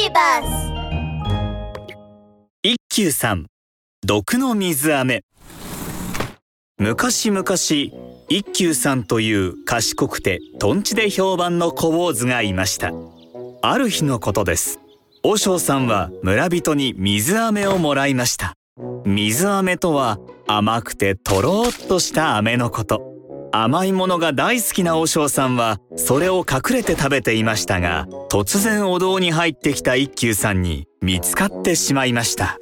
ビバス一休さん毒の水飴。昔々一休さんという賢くてとんちで評判の小坊主がいました。ある日のことです。和尚さんは村人に水飴をもらいました。水飴とは甘くてとろーっとした飴のこと。甘いものが大好きな和尚さんはそれを隠れて食べていましたが突然お堂に入ってきた一休さんに見つかってしまいました。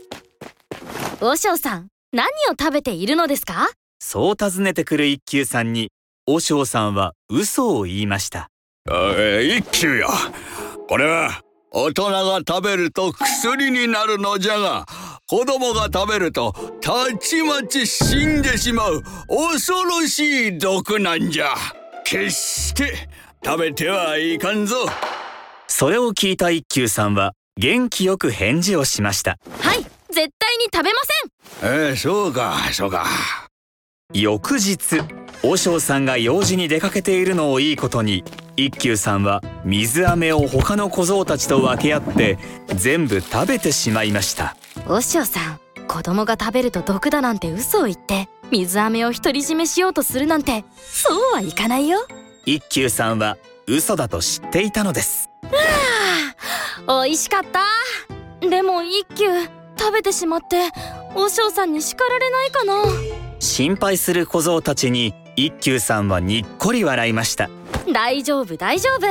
和尚さん何を食べているのですか？そう尋ねてくる一休さんに和尚さんは嘘を言いました。一休よこれは大人が食べると薬になるのじゃが子供が食べるとたちまち死んでしまう恐ろしい毒なんじゃ。決して食べてはいかんぞ。それを聞いた一休さんは元気よく返事をしました。はい絶対に食べません。えー、そうかそうか。翌日和尚さんが用事に出かけているのをいいことに一休さんは水飴を他の小僧たちと分け合って全部食べてしまいました和尚さん子供が食べると毒だなんて嘘を言って水飴を独り占めしようとするなんてそうはいかないよ。一休さんは嘘だと知っていたのです。あ美味しかった。でも一休食べてしまって和尚さんに叱られないかな。心配する小僧たちに一休さんはにっこり笑いました。大丈夫大丈夫。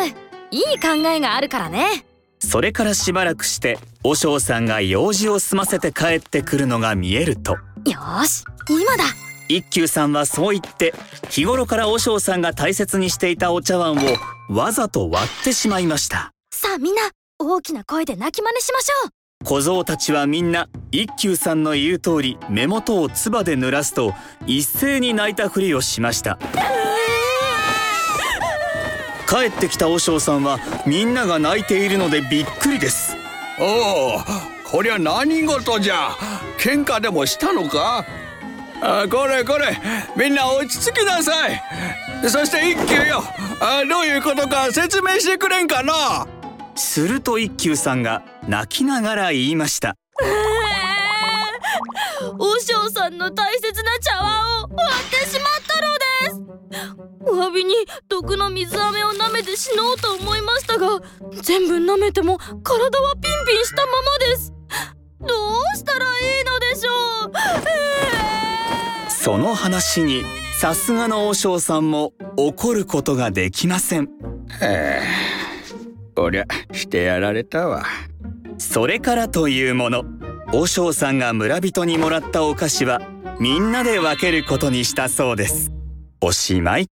いい考えがあるからね。それからしばらくして和尚さんが用事を済ませて帰ってくるのが見えると。よし今だ。一休さんはそう言って日頃から和尚さんが大切にしていたお茶碗をわざと割ってしまいました。さあみんな大きな声で泣き真似しましょう。小僧たちはみんな一休さんの言う通り目元を唾で濡らすと一斉に泣いたふりをしました。帰ってきた和尚さんはみんなが泣いているのでびっくりですおおこりゃ何事じゃ。喧嘩でもしたのか？あこれこれみんな落ち着きなさい。そして一休よ。あどういうことか説明してくれんかな？すると一休さんが泣きながら言いました。和尚さんの大切な茶碗を割ってしまったのです。お詫びに毒の水飴を舐めて死のうと思いました。が全部舐めても体はピンピンしたままです。どうしたらいいのでしょう？その話にさすがの和尚さんも怒ることができません。へえこりゃしてやられたわ。それからというもの。和尚さんが村人にもらったお菓子はみんなで分けることにしたそうです。おしまい